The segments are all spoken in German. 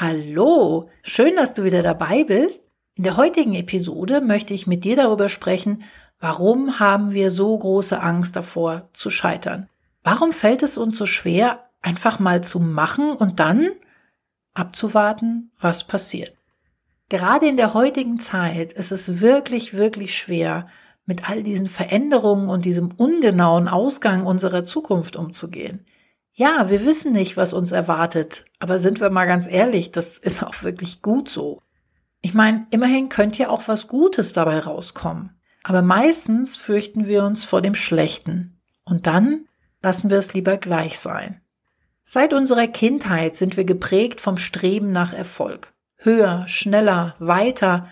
Hallo, schön, dass du wieder dabei bist. In der heutigen Episode möchte ich mit dir darüber sprechen, warum haben wir so große Angst davor zu scheitern? Warum fällt es uns so schwer, einfach mal zu machen und dann abzuwarten, was passiert? Gerade in der heutigen Zeit ist es wirklich, wirklich schwer, mit all diesen Veränderungen und diesem ungenauen Ausgang unserer Zukunft umzugehen. Ja, wir wissen nicht, was uns erwartet, aber sind wir mal ganz ehrlich, das ist auch wirklich gut so. Ich meine, immerhin könnte ja auch was Gutes dabei rauskommen. Aber meistens fürchten wir uns vor dem Schlechten. Und dann lassen wir es lieber gleich sein. Seit unserer Kindheit sind wir geprägt vom Streben nach Erfolg. Höher, schneller, weiter.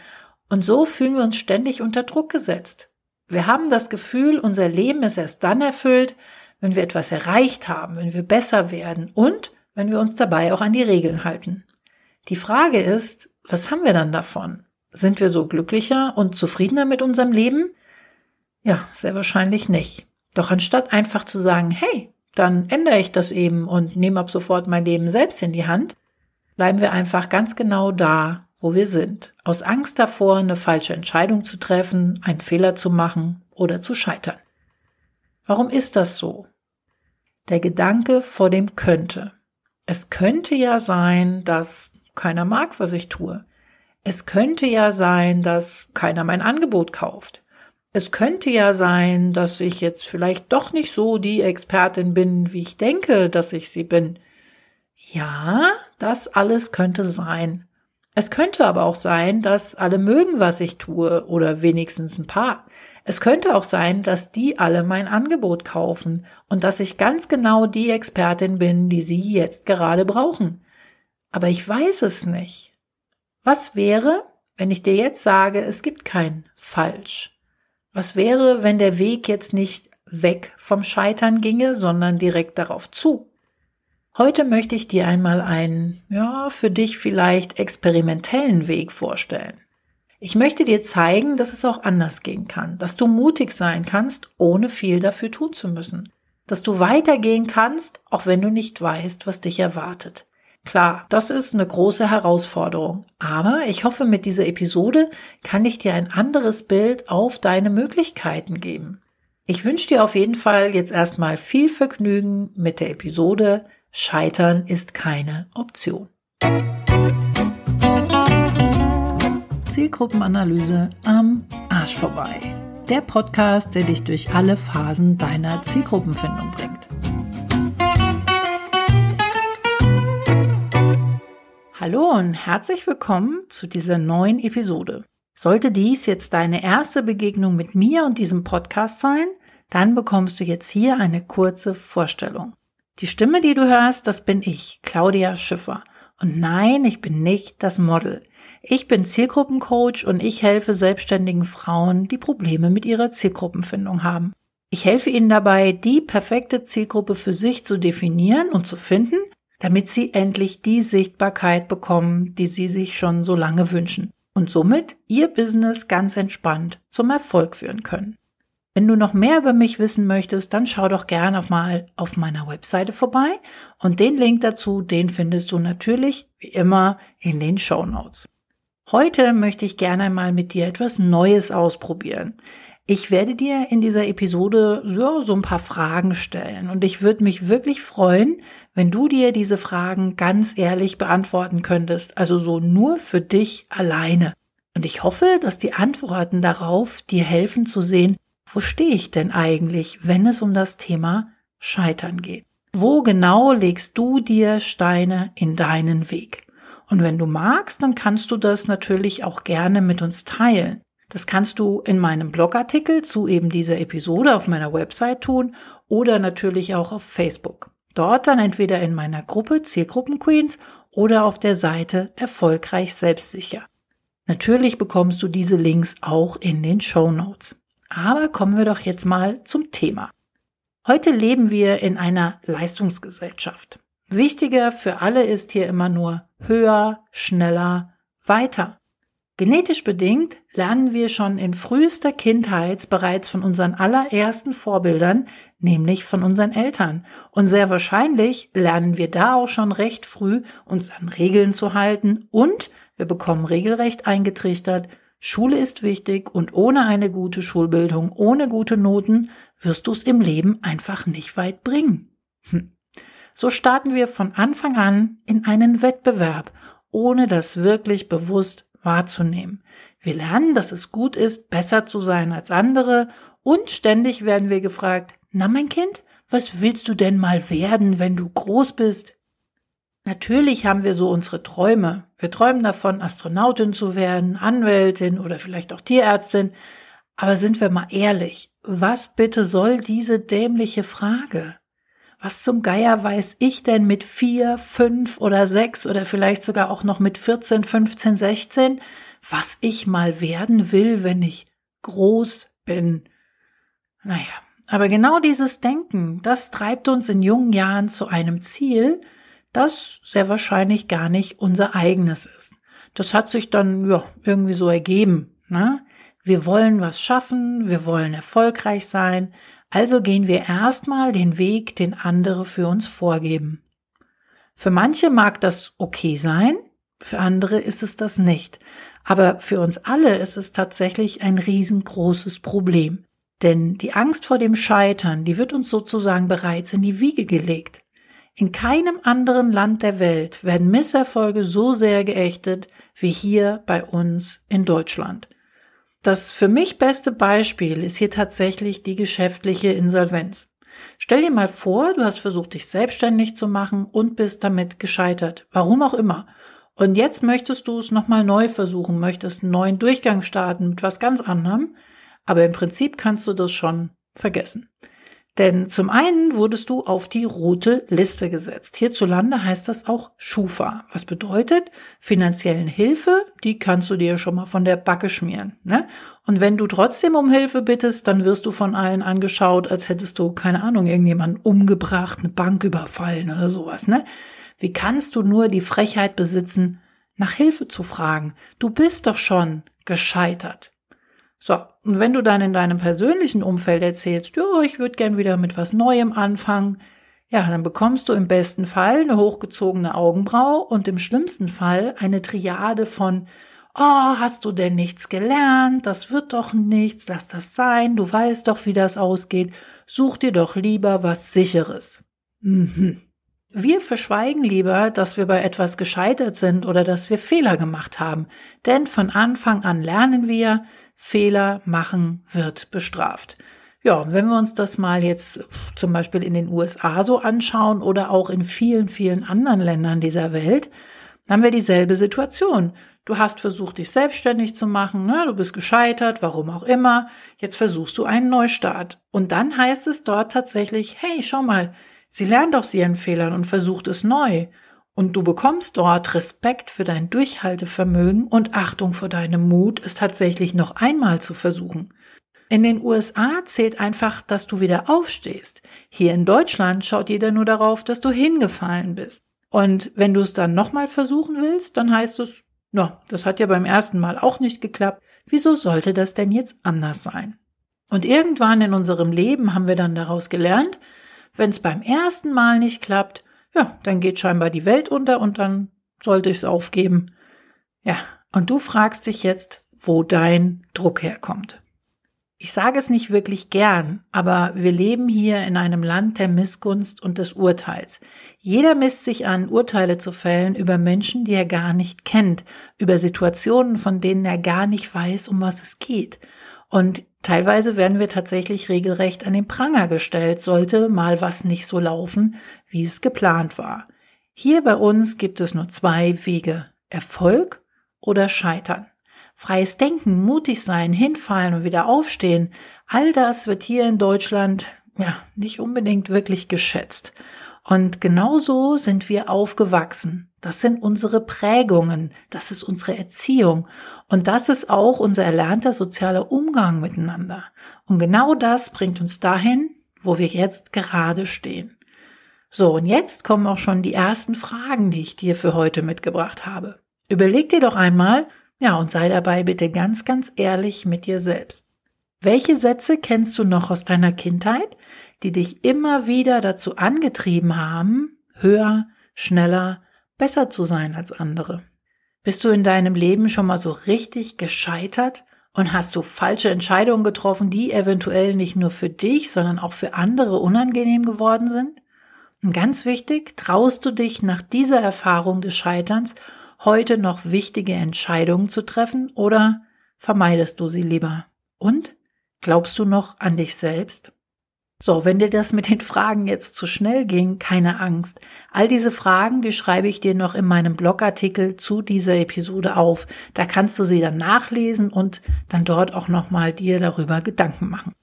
Und so fühlen wir uns ständig unter Druck gesetzt. Wir haben das Gefühl, unser Leben ist erst dann erfüllt, wenn wir etwas erreicht haben, wenn wir besser werden und wenn wir uns dabei auch an die Regeln halten. Die Frage ist, was haben wir dann davon? Sind wir so glücklicher und zufriedener mit unserem Leben? Ja, sehr wahrscheinlich nicht. Doch anstatt einfach zu sagen, hey, dann ändere ich das eben und nehme ab sofort mein Leben selbst in die Hand, bleiben wir einfach ganz genau da, wo wir sind. Aus Angst davor, eine falsche Entscheidung zu treffen, einen Fehler zu machen oder zu scheitern. Warum ist das so? Der Gedanke vor dem könnte. Es könnte ja sein, dass keiner mag, was ich tue. Es könnte ja sein, dass keiner mein Angebot kauft. Es könnte ja sein, dass ich jetzt vielleicht doch nicht so die Expertin bin, wie ich denke, dass ich sie bin. Ja, das alles könnte sein. Es könnte aber auch sein, dass alle mögen, was ich tue, oder wenigstens ein paar. Es könnte auch sein, dass die alle mein Angebot kaufen und dass ich ganz genau die Expertin bin, die sie jetzt gerade brauchen. Aber ich weiß es nicht. Was wäre, wenn ich dir jetzt sage, es gibt kein falsch? Was wäre, wenn der Weg jetzt nicht weg vom Scheitern ginge, sondern direkt darauf zu? Heute möchte ich dir einmal einen, ja, für dich vielleicht experimentellen Weg vorstellen. Ich möchte dir zeigen, dass es auch anders gehen kann, dass du mutig sein kannst, ohne viel dafür tun zu müssen, dass du weitergehen kannst, auch wenn du nicht weißt, was dich erwartet. Klar, das ist eine große Herausforderung, aber ich hoffe, mit dieser Episode kann ich dir ein anderes Bild auf deine Möglichkeiten geben. Ich wünsche dir auf jeden Fall jetzt erstmal viel Vergnügen mit der Episode Scheitern ist keine Option. Zielgruppenanalyse am Arsch vorbei. Der Podcast, der dich durch alle Phasen deiner Zielgruppenfindung bringt. Hallo und herzlich willkommen zu dieser neuen Episode. Sollte dies jetzt deine erste Begegnung mit mir und diesem Podcast sein, dann bekommst du jetzt hier eine kurze Vorstellung. Die Stimme, die du hörst, das bin ich, Claudia Schiffer. Und nein, ich bin nicht das Model. Ich bin Zielgruppencoach und ich helfe selbstständigen Frauen, die Probleme mit ihrer Zielgruppenfindung haben. Ich helfe ihnen dabei, die perfekte Zielgruppe für sich zu definieren und zu finden, damit sie endlich die Sichtbarkeit bekommen, die sie sich schon so lange wünschen und somit ihr Business ganz entspannt zum Erfolg führen können. Wenn du noch mehr über mich wissen möchtest, dann schau doch gerne mal auf meiner Webseite vorbei und den Link dazu, den findest du natürlich wie immer in den Show Notes. Heute möchte ich gerne mal mit dir etwas Neues ausprobieren. Ich werde dir in dieser Episode so, so ein paar Fragen stellen und ich würde mich wirklich freuen, wenn du dir diese Fragen ganz ehrlich beantworten könntest, also so nur für dich alleine. Und ich hoffe, dass die Antworten darauf dir helfen zu sehen, wo stehe ich denn eigentlich, wenn es um das Thema Scheitern geht? Wo genau legst du dir Steine in deinen Weg? Und wenn du magst, dann kannst du das natürlich auch gerne mit uns teilen. Das kannst du in meinem Blogartikel zu eben dieser Episode auf meiner Website tun oder natürlich auch auf Facebook. Dort dann entweder in meiner Gruppe Zielgruppen Queens oder auf der Seite Erfolgreich Selbstsicher. Natürlich bekommst du diese Links auch in den Show Notes. Aber kommen wir doch jetzt mal zum Thema. Heute leben wir in einer Leistungsgesellschaft. Wichtiger für alle ist hier immer nur höher, schneller, weiter. Genetisch bedingt lernen wir schon in frühester Kindheit bereits von unseren allerersten Vorbildern, nämlich von unseren Eltern. Und sehr wahrscheinlich lernen wir da auch schon recht früh, uns an Regeln zu halten und wir bekommen regelrecht eingetrichtert, Schule ist wichtig und ohne eine gute Schulbildung, ohne gute Noten wirst du es im Leben einfach nicht weit bringen. Hm. So starten wir von Anfang an in einen Wettbewerb, ohne das wirklich bewusst wahrzunehmen. Wir lernen, dass es gut ist, besser zu sein als andere und ständig werden wir gefragt, na mein Kind, was willst du denn mal werden, wenn du groß bist? Natürlich haben wir so unsere Träume. Wir träumen davon, Astronautin zu werden, Anwältin oder vielleicht auch Tierärztin. Aber sind wir mal ehrlich, was bitte soll diese dämliche Frage? Was zum Geier weiß ich denn mit vier, fünf oder sechs oder vielleicht sogar auch noch mit 14, 15, 16, was ich mal werden will, wenn ich groß bin? Naja, aber genau dieses Denken, das treibt uns in jungen Jahren zu einem Ziel, das sehr wahrscheinlich gar nicht unser eigenes ist. Das hat sich dann ja, irgendwie so ergeben. Ne? Wir wollen was schaffen, wir wollen erfolgreich sein, also gehen wir erstmal den Weg, den andere für uns vorgeben. Für manche mag das okay sein, für andere ist es das nicht. Aber für uns alle ist es tatsächlich ein riesengroßes Problem. Denn die Angst vor dem Scheitern, die wird uns sozusagen bereits in die Wiege gelegt. In keinem anderen Land der Welt werden Misserfolge so sehr geächtet wie hier bei uns in Deutschland. Das für mich beste Beispiel ist hier tatsächlich die geschäftliche Insolvenz. Stell dir mal vor, du hast versucht, dich selbstständig zu machen und bist damit gescheitert. Warum auch immer. Und jetzt möchtest du es nochmal neu versuchen, möchtest einen neuen Durchgang starten mit was ganz anderem. Aber im Prinzip kannst du das schon vergessen. Denn zum einen wurdest du auf die rote Liste gesetzt. Hierzulande heißt das auch Schufa. Was bedeutet, finanziellen Hilfe, die kannst du dir schon mal von der Backe schmieren. Ne? Und wenn du trotzdem um Hilfe bittest, dann wirst du von allen angeschaut, als hättest du, keine Ahnung, irgendjemanden umgebracht, eine Bank überfallen oder sowas. Ne? Wie kannst du nur die Frechheit besitzen, nach Hilfe zu fragen? Du bist doch schon gescheitert. So, und wenn du dann in deinem persönlichen Umfeld erzählst, ja, ich würde gern wieder mit was Neuem anfangen, ja, dann bekommst du im besten Fall eine hochgezogene Augenbraue und im schlimmsten Fall eine Triade von Oh, hast du denn nichts gelernt? Das wird doch nichts, lass das sein, du weißt doch, wie das ausgeht, such dir doch lieber was sicheres. Mhm. Wir verschweigen lieber, dass wir bei etwas gescheitert sind oder dass wir Fehler gemacht haben, denn von Anfang an lernen wir, Fehler machen wird bestraft. Ja, wenn wir uns das mal jetzt zum Beispiel in den USA so anschauen oder auch in vielen, vielen anderen Ländern dieser Welt, haben wir dieselbe Situation. Du hast versucht, dich selbstständig zu machen, ne? du bist gescheitert, warum auch immer. Jetzt versuchst du einen Neustart. Und dann heißt es dort tatsächlich, hey, schau mal, sie lernt aus ihren Fehlern und versucht es neu. Und du bekommst dort Respekt für dein Durchhaltevermögen und Achtung vor deinem Mut, es tatsächlich noch einmal zu versuchen. In den USA zählt einfach, dass du wieder aufstehst. Hier in Deutschland schaut jeder nur darauf, dass du hingefallen bist. Und wenn du es dann nochmal versuchen willst, dann heißt es, na, das hat ja beim ersten Mal auch nicht geklappt. Wieso sollte das denn jetzt anders sein? Und irgendwann in unserem Leben haben wir dann daraus gelernt, wenn es beim ersten Mal nicht klappt, ja, dann geht scheinbar die Welt unter und dann sollte ich es aufgeben. Ja, und du fragst dich jetzt, wo dein Druck herkommt. Ich sage es nicht wirklich gern, aber wir leben hier in einem Land der Missgunst und des Urteils. Jeder misst sich an, Urteile zu fällen über Menschen, die er gar nicht kennt, über Situationen, von denen er gar nicht weiß, um was es geht. Und teilweise werden wir tatsächlich regelrecht an den Pranger gestellt, sollte mal was nicht so laufen, wie es geplant war. Hier bei uns gibt es nur zwei Wege. Erfolg oder Scheitern. Freies Denken, mutig sein, hinfallen und wieder aufstehen, all das wird hier in Deutschland ja nicht unbedingt wirklich geschätzt. Und genauso sind wir aufgewachsen. Das sind unsere Prägungen, das ist unsere Erziehung und das ist auch unser erlernter sozialer Umgang miteinander. Und genau das bringt uns dahin, wo wir jetzt gerade stehen. So, und jetzt kommen auch schon die ersten Fragen, die ich dir für heute mitgebracht habe. Überleg dir doch einmal, Ja, und sei dabei bitte ganz, ganz ehrlich mit dir selbst. Welche Sätze kennst du noch aus deiner Kindheit, die dich immer wieder dazu angetrieben haben, höher, schneller, besser zu sein als andere? Bist du in deinem Leben schon mal so richtig gescheitert und hast du falsche Entscheidungen getroffen, die eventuell nicht nur für dich, sondern auch für andere unangenehm geworden sind? Und ganz wichtig, traust du dich nach dieser Erfahrung des Scheiterns heute noch wichtige Entscheidungen zu treffen oder vermeidest du sie lieber? Und glaubst du noch an dich selbst? So, wenn dir das mit den Fragen jetzt zu schnell ging, keine Angst. All diese Fragen, die schreibe ich dir noch in meinem Blogartikel zu dieser Episode auf. Da kannst du sie dann nachlesen und dann dort auch nochmal dir darüber Gedanken machen.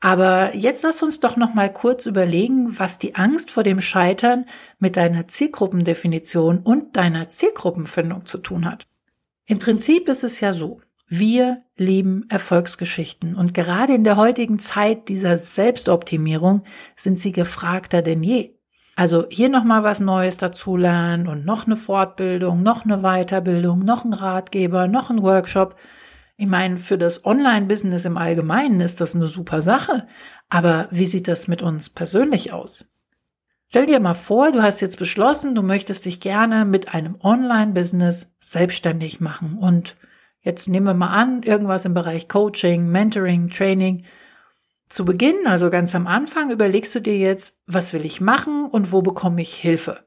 Aber jetzt lass uns doch noch mal kurz überlegen, was die Angst vor dem Scheitern mit deiner Zielgruppendefinition und deiner Zielgruppenfindung zu tun hat. Im Prinzip ist es ja so. Wir lieben Erfolgsgeschichten und gerade in der heutigen Zeit dieser Selbstoptimierung sind sie gefragter denn je. Also hier noch mal was Neues dazulernen und noch eine Fortbildung, noch eine Weiterbildung, noch ein Ratgeber, noch ein Workshop. Ich meine, für das Online-Business im Allgemeinen ist das eine super Sache. Aber wie sieht das mit uns persönlich aus? Stell dir mal vor, du hast jetzt beschlossen, du möchtest dich gerne mit einem Online-Business selbstständig machen. Und jetzt nehmen wir mal an, irgendwas im Bereich Coaching, Mentoring, Training. Zu Beginn, also ganz am Anfang, überlegst du dir jetzt, was will ich machen und wo bekomme ich Hilfe?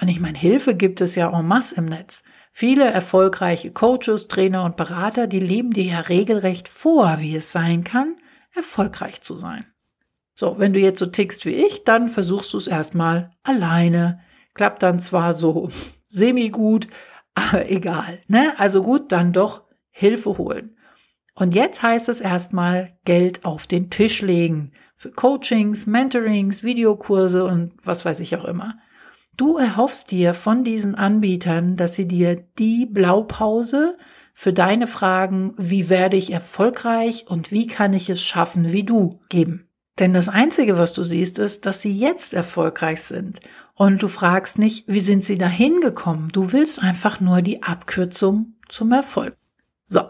Und ich meine, Hilfe gibt es ja en masse im Netz. Viele erfolgreiche Coaches, Trainer und Berater, die leben dir ja regelrecht vor, wie es sein kann, erfolgreich zu sein. So, wenn du jetzt so tickst wie ich, dann versuchst du es erstmal alleine. Klappt dann zwar so semi gut, aber egal, ne? Also gut, dann doch Hilfe holen. Und jetzt heißt es erstmal Geld auf den Tisch legen für Coachings, Mentorings, Videokurse und was weiß ich auch immer. Du erhoffst dir von diesen Anbietern, dass sie dir die Blaupause für deine Fragen, wie werde ich erfolgreich und wie kann ich es schaffen, wie du geben. Denn das Einzige, was du siehst, ist, dass sie jetzt erfolgreich sind. Und du fragst nicht, wie sind sie dahin gekommen? Du willst einfach nur die Abkürzung zum Erfolg. So.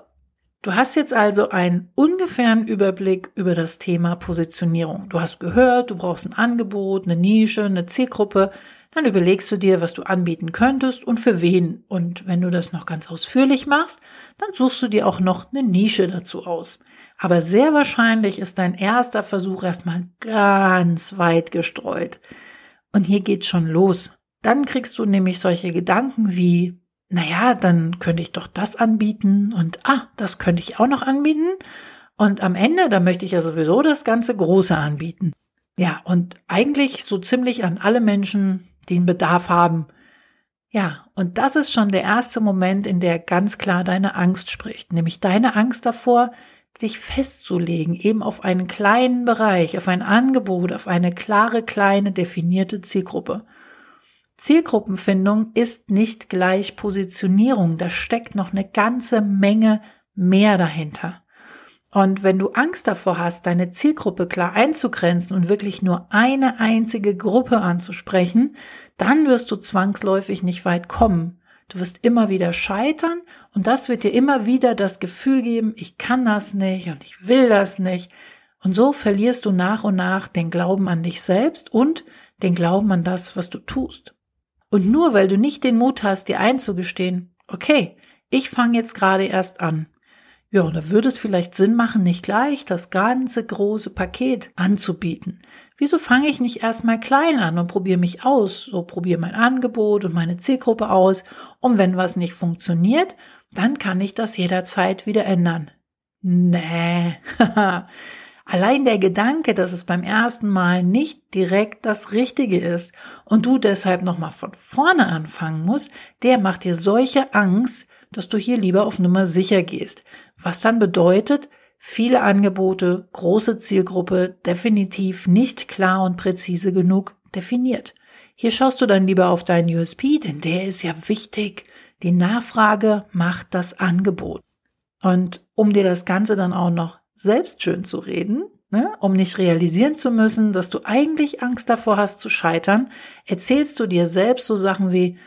Du hast jetzt also einen ungefähren Überblick über das Thema Positionierung. Du hast gehört, du brauchst ein Angebot, eine Nische, eine Zielgruppe, dann überlegst du dir, was du anbieten könntest und für wen. Und wenn du das noch ganz ausführlich machst, dann suchst du dir auch noch eine Nische dazu aus. Aber sehr wahrscheinlich ist dein erster Versuch erstmal ganz weit gestreut. Und hier geht's schon los. Dann kriegst du nämlich solche Gedanken wie, naja, dann könnte ich doch das anbieten und ah, das könnte ich auch noch anbieten. Und am Ende, da möchte ich ja sowieso das ganze Große anbieten. Ja, und eigentlich so ziemlich an alle Menschen, die einen Bedarf haben. Ja, und das ist schon der erste Moment, in der ganz klar deine Angst spricht, nämlich deine Angst davor, dich festzulegen, eben auf einen kleinen Bereich, auf ein Angebot, auf eine klare, kleine, definierte Zielgruppe. Zielgruppenfindung ist nicht gleich Positionierung, da steckt noch eine ganze Menge mehr dahinter. Und wenn du Angst davor hast, deine Zielgruppe klar einzugrenzen und wirklich nur eine einzige Gruppe anzusprechen, dann wirst du zwangsläufig nicht weit kommen. Du wirst immer wieder scheitern und das wird dir immer wieder das Gefühl geben, ich kann das nicht und ich will das nicht. Und so verlierst du nach und nach den Glauben an dich selbst und den Glauben an das, was du tust. Und nur weil du nicht den Mut hast, dir einzugestehen, okay, ich fange jetzt gerade erst an ja, da würde es vielleicht Sinn machen, nicht gleich das ganze große Paket anzubieten. Wieso fange ich nicht erstmal klein an und probiere mich aus? So probiere mein Angebot und meine Zielgruppe aus. Und wenn was nicht funktioniert, dann kann ich das jederzeit wieder ändern. Nee. Allein der Gedanke, dass es beim ersten Mal nicht direkt das Richtige ist und du deshalb nochmal von vorne anfangen musst, der macht dir solche Angst, dass du hier lieber auf Nummer sicher gehst. Was dann bedeutet, viele Angebote, große Zielgruppe, definitiv nicht klar und präzise genug definiert. Hier schaust du dann lieber auf deinen USP, denn der ist ja wichtig. Die Nachfrage macht das Angebot. Und um dir das Ganze dann auch noch selbst schön zu reden, ne, um nicht realisieren zu müssen, dass du eigentlich Angst davor hast zu scheitern, erzählst du dir selbst so Sachen wie,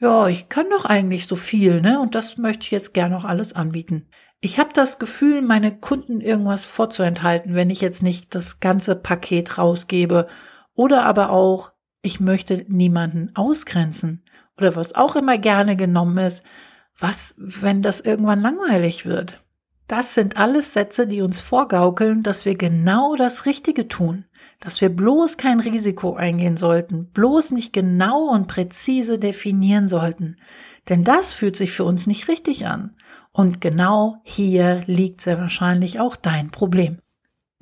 ja, ich kann doch eigentlich so viel, ne? Und das möchte ich jetzt gern noch alles anbieten. Ich habe das Gefühl, meine Kunden irgendwas vorzuenthalten, wenn ich jetzt nicht das ganze Paket rausgebe. Oder aber auch, ich möchte niemanden ausgrenzen. Oder was auch immer gerne genommen ist, was, wenn das irgendwann langweilig wird? Das sind alles Sätze, die uns vorgaukeln, dass wir genau das Richtige tun, dass wir bloß kein Risiko eingehen sollten, bloß nicht genau und präzise definieren sollten. Denn das fühlt sich für uns nicht richtig an. Und genau hier liegt sehr wahrscheinlich auch dein Problem.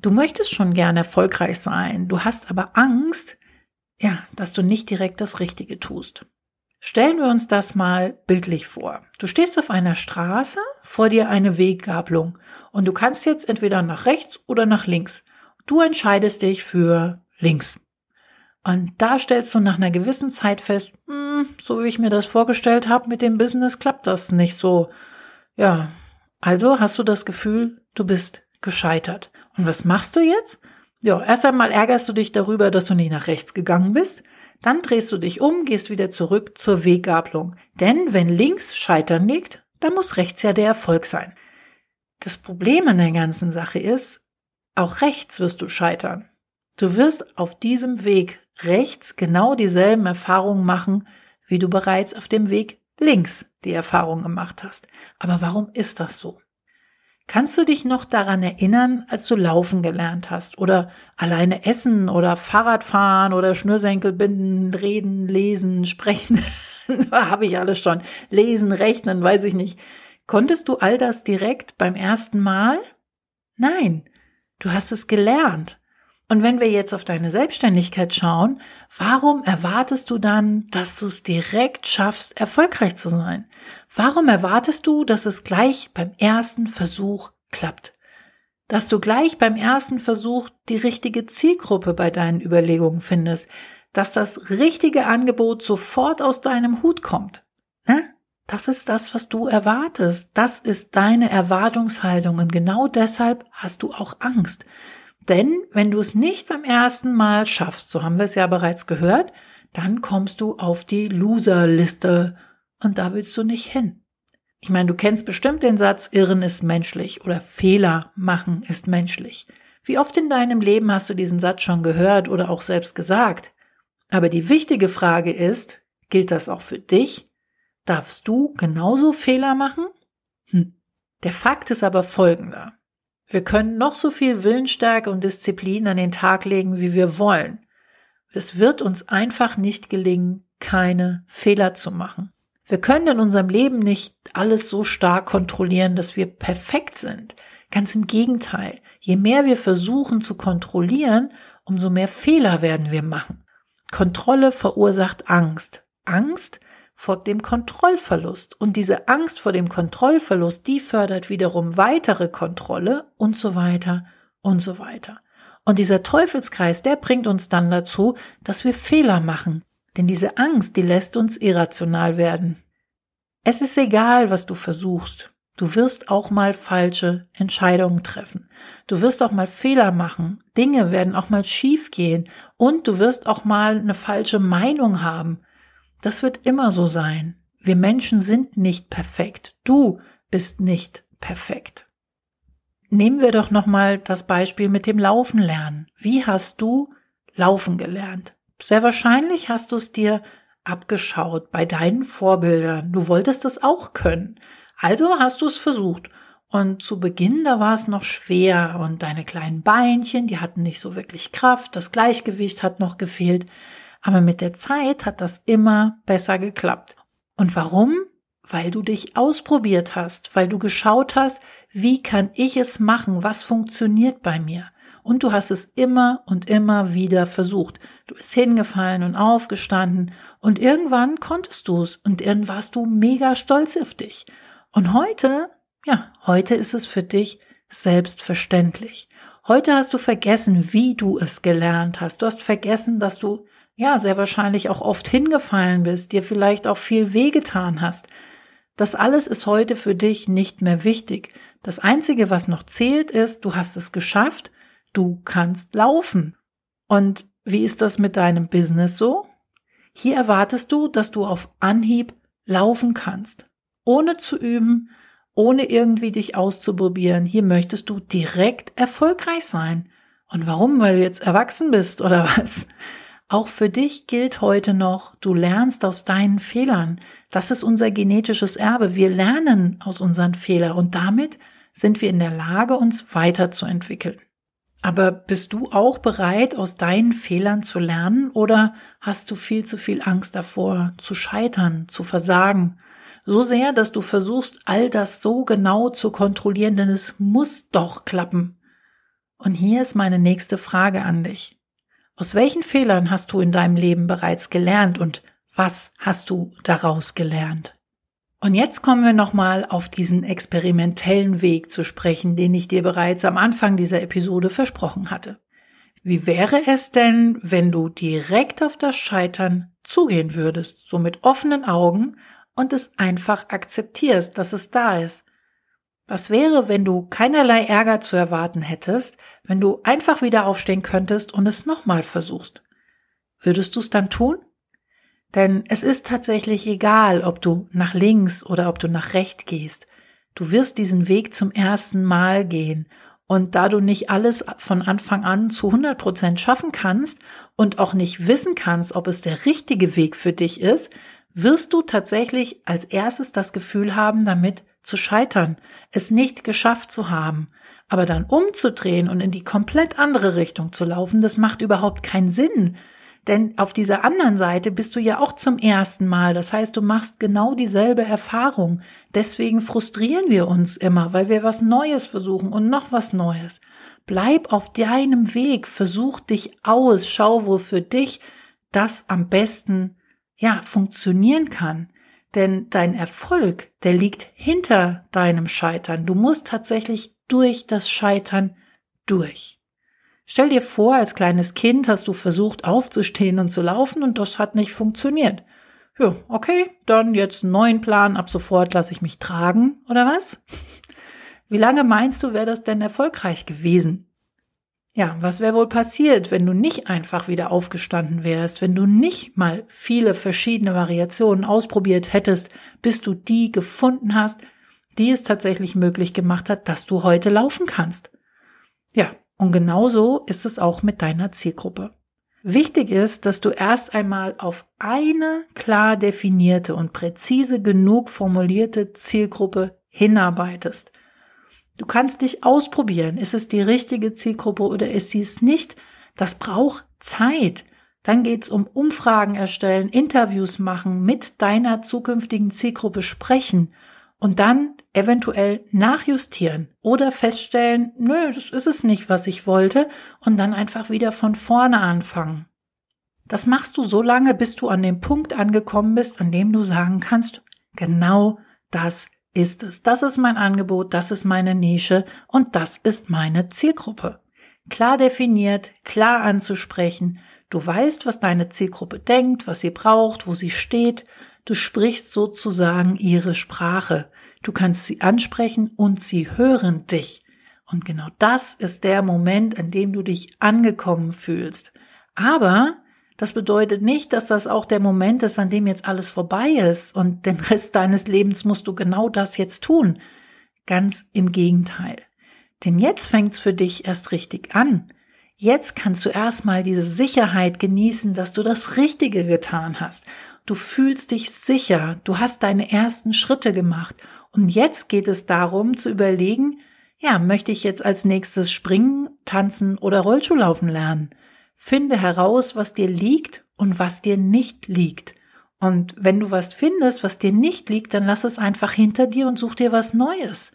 Du möchtest schon gern erfolgreich sein, du hast aber Angst, ja, dass du nicht direkt das Richtige tust. Stellen wir uns das mal bildlich vor. Du stehst auf einer Straße, vor dir eine Weggabelung und du kannst jetzt entweder nach rechts oder nach links. Du entscheidest dich für links. Und da stellst du nach einer gewissen Zeit fest, hm, so wie ich mir das vorgestellt habe, mit dem Business klappt das nicht so. Ja, also hast du das Gefühl, du bist gescheitert. Und was machst du jetzt? Ja, erst einmal ärgerst du dich darüber, dass du nicht nach rechts gegangen bist. Dann drehst du dich um, gehst wieder zurück zur Weggabelung. Denn wenn links Scheitern liegt, dann muss rechts ja der Erfolg sein. Das Problem an der ganzen Sache ist, auch rechts wirst du scheitern. Du wirst auf diesem Weg rechts genau dieselben Erfahrungen machen, wie du bereits auf dem Weg links die Erfahrung gemacht hast. Aber warum ist das so? Kannst du dich noch daran erinnern, als du laufen gelernt hast oder alleine essen oder Fahrrad fahren oder Schnürsenkel binden, reden, lesen, sprechen? Habe ich alles schon. Lesen, rechnen, weiß ich nicht. Konntest du all das direkt beim ersten Mal? Nein, du hast es gelernt. Und wenn wir jetzt auf deine Selbstständigkeit schauen, warum erwartest du dann, dass du es direkt schaffst, erfolgreich zu sein? Warum erwartest du, dass es gleich beim ersten Versuch klappt? Dass du gleich beim ersten Versuch die richtige Zielgruppe bei deinen Überlegungen findest? Dass das richtige Angebot sofort aus deinem Hut kommt? Ne? Das ist das, was du erwartest. Das ist deine Erwartungshaltung und genau deshalb hast du auch Angst. Denn wenn du es nicht beim ersten Mal schaffst, so haben wir es ja bereits gehört, dann kommst du auf die Loser-Liste und da willst du nicht hin. Ich meine, du kennst bestimmt den Satz, Irren ist menschlich oder Fehler machen ist menschlich. Wie oft in deinem Leben hast du diesen Satz schon gehört oder auch selbst gesagt? Aber die wichtige Frage ist, gilt das auch für dich? Darfst du genauso Fehler machen? Hm. Der Fakt ist aber folgender. Wir können noch so viel Willensstärke und Disziplin an den Tag legen, wie wir wollen. Es wird uns einfach nicht gelingen, keine Fehler zu machen. Wir können in unserem Leben nicht alles so stark kontrollieren, dass wir perfekt sind. Ganz im Gegenteil. Je mehr wir versuchen zu kontrollieren, umso mehr Fehler werden wir machen. Kontrolle verursacht Angst. Angst vor dem Kontrollverlust. Und diese Angst vor dem Kontrollverlust, die fördert wiederum weitere Kontrolle und so weiter und so weiter. Und dieser Teufelskreis, der bringt uns dann dazu, dass wir Fehler machen. Denn diese Angst, die lässt uns irrational werden. Es ist egal, was du versuchst. Du wirst auch mal falsche Entscheidungen treffen. Du wirst auch mal Fehler machen. Dinge werden auch mal schief gehen. Und du wirst auch mal eine falsche Meinung haben. Das wird immer so sein. Wir Menschen sind nicht perfekt. Du bist nicht perfekt. Nehmen wir doch nochmal das Beispiel mit dem Laufen lernen. Wie hast du laufen gelernt? Sehr wahrscheinlich hast du es dir abgeschaut bei deinen Vorbildern. Du wolltest es auch können. Also hast du es versucht. Und zu Beginn, da war es noch schwer und deine kleinen Beinchen, die hatten nicht so wirklich Kraft, das Gleichgewicht hat noch gefehlt. Aber mit der Zeit hat das immer besser geklappt. Und warum? Weil du dich ausprobiert hast, weil du geschaut hast, wie kann ich es machen, was funktioniert bei mir. Und du hast es immer und immer wieder versucht. Du bist hingefallen und aufgestanden und irgendwann konntest du es und dann warst du mega stolz auf dich. Und heute, ja, heute ist es für dich selbstverständlich. Heute hast du vergessen, wie du es gelernt hast. Du hast vergessen, dass du ja, sehr wahrscheinlich auch oft hingefallen bist, dir vielleicht auch viel wehgetan hast. Das alles ist heute für dich nicht mehr wichtig. Das Einzige, was noch zählt, ist, du hast es geschafft, du kannst laufen. Und wie ist das mit deinem Business so? Hier erwartest du, dass du auf Anhieb laufen kannst, ohne zu üben, ohne irgendwie dich auszuprobieren. Hier möchtest du direkt erfolgreich sein. Und warum? Weil du jetzt erwachsen bist oder was? Auch für dich gilt heute noch, du lernst aus deinen Fehlern. Das ist unser genetisches Erbe. Wir lernen aus unseren Fehlern und damit sind wir in der Lage, uns weiterzuentwickeln. Aber bist du auch bereit, aus deinen Fehlern zu lernen oder hast du viel zu viel Angst davor, zu scheitern, zu versagen? So sehr, dass du versuchst, all das so genau zu kontrollieren, denn es muss doch klappen. Und hier ist meine nächste Frage an dich. Aus welchen Fehlern hast du in deinem Leben bereits gelernt und was hast du daraus gelernt? Und jetzt kommen wir nochmal auf diesen experimentellen Weg zu sprechen, den ich dir bereits am Anfang dieser Episode versprochen hatte. Wie wäre es denn, wenn du direkt auf das Scheitern zugehen würdest, so mit offenen Augen und es einfach akzeptierst, dass es da ist? Was wäre, wenn du keinerlei Ärger zu erwarten hättest, wenn du einfach wieder aufstehen könntest und es nochmal versuchst? Würdest du es dann tun? Denn es ist tatsächlich egal, ob du nach links oder ob du nach rechts gehst. Du wirst diesen Weg zum ersten Mal gehen. Und da du nicht alles von Anfang an zu 100 Prozent schaffen kannst und auch nicht wissen kannst, ob es der richtige Weg für dich ist, wirst du tatsächlich als erstes das Gefühl haben, damit zu scheitern, es nicht geschafft zu haben. Aber dann umzudrehen und in die komplett andere Richtung zu laufen, das macht überhaupt keinen Sinn. Denn auf dieser anderen Seite bist du ja auch zum ersten Mal. Das heißt, du machst genau dieselbe Erfahrung. Deswegen frustrieren wir uns immer, weil wir was Neues versuchen und noch was Neues. Bleib auf deinem Weg, versuch dich aus, schau, wo für dich das am besten, ja, funktionieren kann. Denn dein Erfolg, der liegt hinter deinem Scheitern. Du musst tatsächlich durch das Scheitern durch. Stell dir vor, als kleines Kind hast du versucht aufzustehen und zu laufen und das hat nicht funktioniert. Ja, okay, dann jetzt einen neuen Plan, ab sofort lasse ich mich tragen, oder was? Wie lange meinst du, wäre das denn erfolgreich gewesen? Ja, was wäre wohl passiert, wenn du nicht einfach wieder aufgestanden wärst, wenn du nicht mal viele verschiedene Variationen ausprobiert hättest, bis du die gefunden hast, die es tatsächlich möglich gemacht hat, dass du heute laufen kannst? Ja, und genauso ist es auch mit deiner Zielgruppe. Wichtig ist, dass du erst einmal auf eine klar definierte und präzise genug formulierte Zielgruppe hinarbeitest. Du kannst dich ausprobieren. Ist es die richtige Zielgruppe oder ist sie es nicht? Das braucht Zeit. Dann geht's um Umfragen erstellen, Interviews machen, mit deiner zukünftigen Zielgruppe sprechen und dann eventuell nachjustieren oder feststellen, nö, das ist es nicht, was ich wollte und dann einfach wieder von vorne anfangen. Das machst du so lange, bis du an dem Punkt angekommen bist, an dem du sagen kannst, genau das ist es. Das ist mein Angebot, das ist meine Nische und das ist meine Zielgruppe. Klar definiert, klar anzusprechen. Du weißt, was deine Zielgruppe denkt, was sie braucht, wo sie steht Du sprichst sozusagen ihre Sprache. Du kannst sie ansprechen und sie hören dich. Und genau das ist der Moment, an dem du dich angekommen fühlst. Aber das bedeutet nicht, dass das auch der Moment ist, an dem jetzt alles vorbei ist und den Rest deines Lebens musst du genau das jetzt tun. Ganz im Gegenteil. Denn jetzt fängt's für dich erst richtig an. Jetzt kannst du erstmal diese Sicherheit genießen, dass du das Richtige getan hast. Du fühlst dich sicher, du hast deine ersten Schritte gemacht. Und jetzt geht es darum zu überlegen, ja, möchte ich jetzt als nächstes springen, tanzen oder Rollschuhlaufen lernen? Finde heraus, was dir liegt und was dir nicht liegt. Und wenn du was findest, was dir nicht liegt, dann lass es einfach hinter dir und such dir was Neues.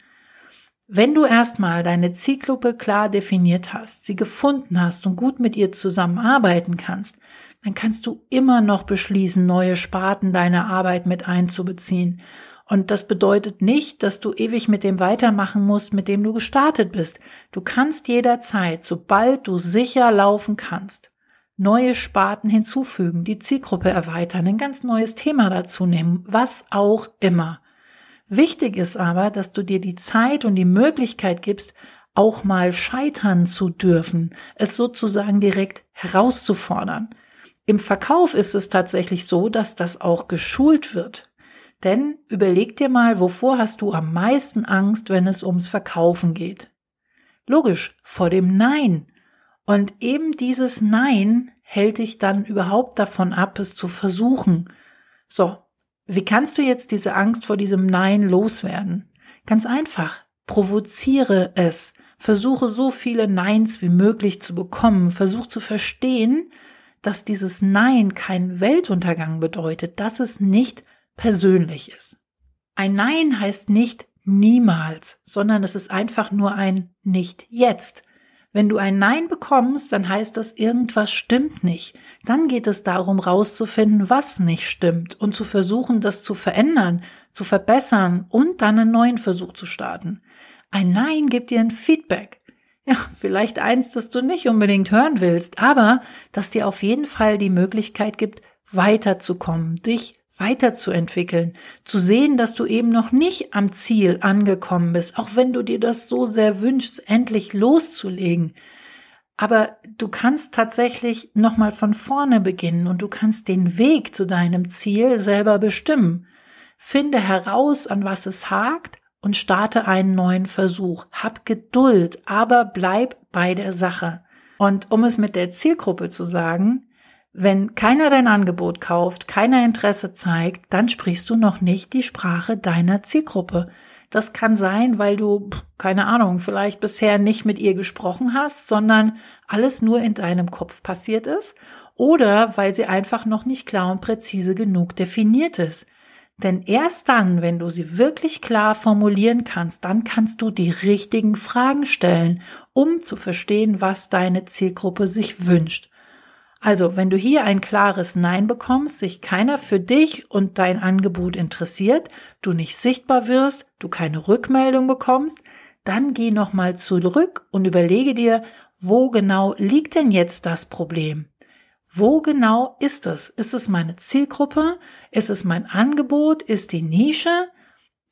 Wenn du erstmal deine Zielgruppe klar definiert hast, sie gefunden hast und gut mit ihr zusammenarbeiten kannst, dann kannst du immer noch beschließen, neue Sparten deiner Arbeit mit einzubeziehen. Und das bedeutet nicht, dass du ewig mit dem weitermachen musst, mit dem du gestartet bist. Du kannst jederzeit, sobald du sicher laufen kannst, neue Sparten hinzufügen, die Zielgruppe erweitern, ein ganz neues Thema dazu nehmen, was auch immer. Wichtig ist aber, dass du dir die Zeit und die Möglichkeit gibst, auch mal scheitern zu dürfen, es sozusagen direkt herauszufordern. Im Verkauf ist es tatsächlich so, dass das auch geschult wird. Denn überleg dir mal, wovor hast du am meisten Angst, wenn es ums Verkaufen geht? Logisch, vor dem Nein. Und eben dieses Nein hält dich dann überhaupt davon ab, es zu versuchen. So, wie kannst du jetzt diese Angst vor diesem Nein loswerden? Ganz einfach, provoziere es. Versuche so viele Neins wie möglich zu bekommen. Versuch zu verstehen, dass dieses Nein kein Weltuntergang bedeutet, dass es nicht persönlich ist. Ein Nein heißt nicht niemals, sondern es ist einfach nur ein nicht jetzt. Wenn du ein Nein bekommst, dann heißt das, irgendwas stimmt nicht. Dann geht es darum, rauszufinden, was nicht stimmt und zu versuchen, das zu verändern, zu verbessern und dann einen neuen Versuch zu starten. Ein Nein gibt dir ein Feedback. Ja, vielleicht eins, das du nicht unbedingt hören willst, aber das dir auf jeden Fall die Möglichkeit gibt, weiterzukommen, dich weiterzuentwickeln, zu sehen, dass du eben noch nicht am Ziel angekommen bist, auch wenn du dir das so sehr wünschst, endlich loszulegen. Aber du kannst tatsächlich nochmal von vorne beginnen und du kannst den Weg zu deinem Ziel selber bestimmen. Finde heraus, an was es hakt und starte einen neuen Versuch. Hab Geduld, aber bleib bei der Sache. Und um es mit der Zielgruppe zu sagen, wenn keiner dein Angebot kauft, keiner Interesse zeigt, dann sprichst du noch nicht die Sprache deiner Zielgruppe. Das kann sein, weil du, keine Ahnung, vielleicht bisher nicht mit ihr gesprochen hast, sondern alles nur in deinem Kopf passiert ist oder weil sie einfach noch nicht klar und präzise genug definiert ist. Denn erst dann, wenn du sie wirklich klar formulieren kannst, dann kannst du die richtigen Fragen stellen, um zu verstehen, was deine Zielgruppe sich wünscht. Also, wenn du hier ein klares Nein bekommst, sich keiner für dich und dein Angebot interessiert, du nicht sichtbar wirst, du keine Rückmeldung bekommst, dann geh nochmal zurück und überlege dir, wo genau liegt denn jetzt das Problem? Wo genau ist es? Ist es meine Zielgruppe? Ist es mein Angebot? Ist die Nische?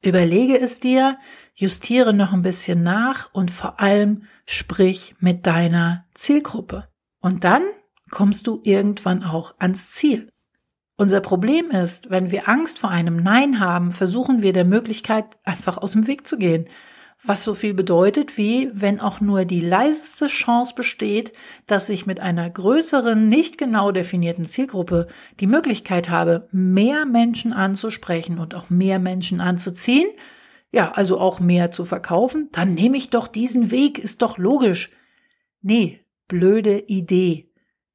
Überlege es dir, justiere noch ein bisschen nach und vor allem sprich mit deiner Zielgruppe. Und dann kommst du irgendwann auch ans Ziel. Unser Problem ist, wenn wir Angst vor einem Nein haben, versuchen wir der Möglichkeit einfach aus dem Weg zu gehen. Was so viel bedeutet wie, wenn auch nur die leiseste Chance besteht, dass ich mit einer größeren, nicht genau definierten Zielgruppe die Möglichkeit habe, mehr Menschen anzusprechen und auch mehr Menschen anzuziehen, ja, also auch mehr zu verkaufen, dann nehme ich doch diesen Weg, ist doch logisch. Nee, blöde Idee.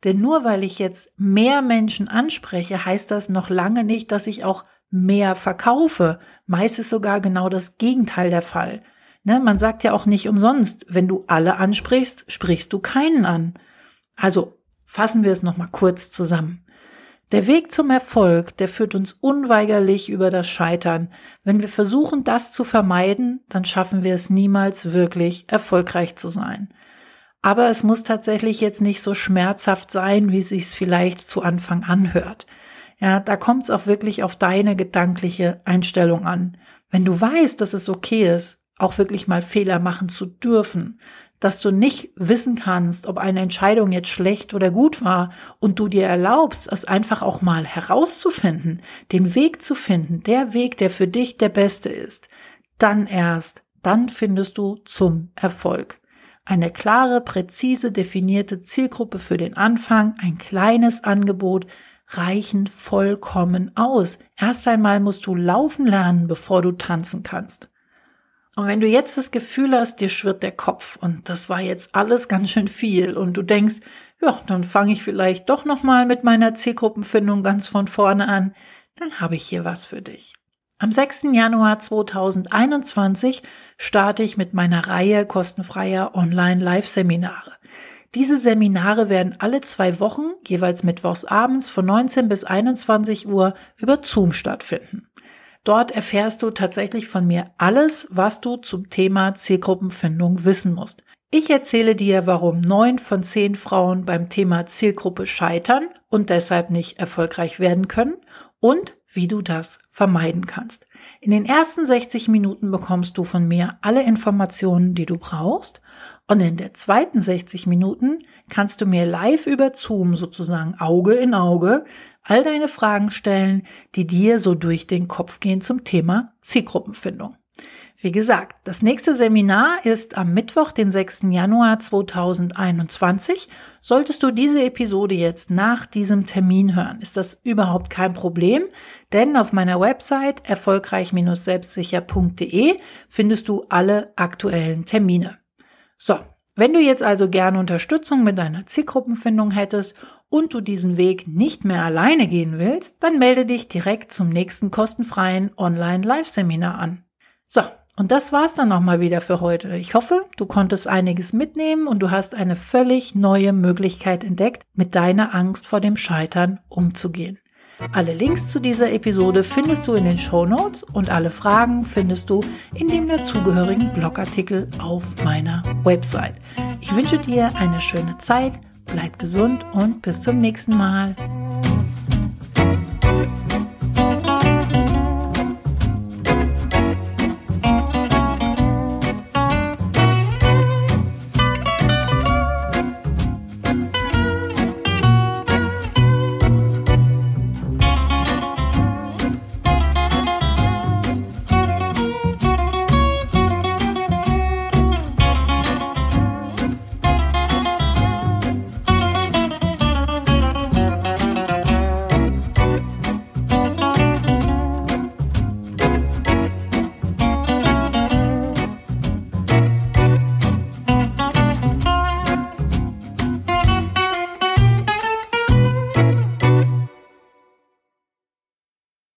Denn nur weil ich jetzt mehr Menschen anspreche, heißt das noch lange nicht, dass ich auch mehr verkaufe. Meist ist sogar genau das Gegenteil der Fall. Ne, man sagt ja auch nicht umsonst, wenn du alle ansprichst, sprichst du keinen an. Also fassen wir es nochmal kurz zusammen. Der Weg zum Erfolg, der führt uns unweigerlich über das Scheitern. Wenn wir versuchen, das zu vermeiden, dann schaffen wir es niemals wirklich erfolgreich zu sein. Aber es muss tatsächlich jetzt nicht so schmerzhaft sein, wie es sich vielleicht zu Anfang anhört. Ja, da kommt es auch wirklich auf deine gedankliche Einstellung an. Wenn du weißt, dass es okay ist, auch wirklich mal Fehler machen zu dürfen, dass du nicht wissen kannst, ob eine Entscheidung jetzt schlecht oder gut war und du dir erlaubst, es einfach auch mal herauszufinden, den Weg zu finden, der Weg, der für dich der beste ist, dann erst, dann findest du zum Erfolg. Eine klare, präzise definierte Zielgruppe für den Anfang, ein kleines Angebot reichen vollkommen aus. Erst einmal musst du laufen lernen, bevor du tanzen kannst. Und wenn du jetzt das Gefühl hast, dir schwirrt der Kopf und das war jetzt alles ganz schön viel und du denkst, ja, dann fange ich vielleicht doch noch mal mit meiner Zielgruppenfindung ganz von vorne an, dann habe ich hier was für dich. Am 6. Januar 2021 starte ich mit meiner Reihe kostenfreier Online-Live-Seminare. Diese Seminare werden alle zwei Wochen, jeweils mittwochs abends von 19 bis 21 Uhr über Zoom stattfinden. Dort erfährst du tatsächlich von mir alles, was du zum Thema Zielgruppenfindung wissen musst. Ich erzähle dir, warum neun von zehn Frauen beim Thema Zielgruppe scheitern und deshalb nicht erfolgreich werden können und wie du das vermeiden kannst. In den ersten 60 Minuten bekommst du von mir alle Informationen, die du brauchst. Und in der zweiten 60 Minuten kannst du mir live über Zoom sozusagen Auge in Auge all deine Fragen stellen, die dir so durch den Kopf gehen zum Thema Zielgruppenfindung. Wie gesagt, das nächste Seminar ist am Mittwoch, den 6. Januar 2021. Solltest du diese Episode jetzt nach diesem Termin hören, ist das überhaupt kein Problem, denn auf meiner Website erfolgreich-selbstsicher.de findest du alle aktuellen Termine. So, wenn du jetzt also gerne Unterstützung mit deiner Zielgruppenfindung hättest und du diesen Weg nicht mehr alleine gehen willst, dann melde dich direkt zum nächsten kostenfreien Online-Live-Seminar an. So, und das war's dann nochmal wieder für heute. Ich hoffe, du konntest einiges mitnehmen und du hast eine völlig neue Möglichkeit entdeckt, mit deiner Angst vor dem Scheitern umzugehen. Alle Links zu dieser Episode findest du in den Show Notes und alle Fragen findest du in dem dazugehörigen Blogartikel auf meiner Website. Ich wünsche dir eine schöne Zeit, bleib gesund und bis zum nächsten Mal.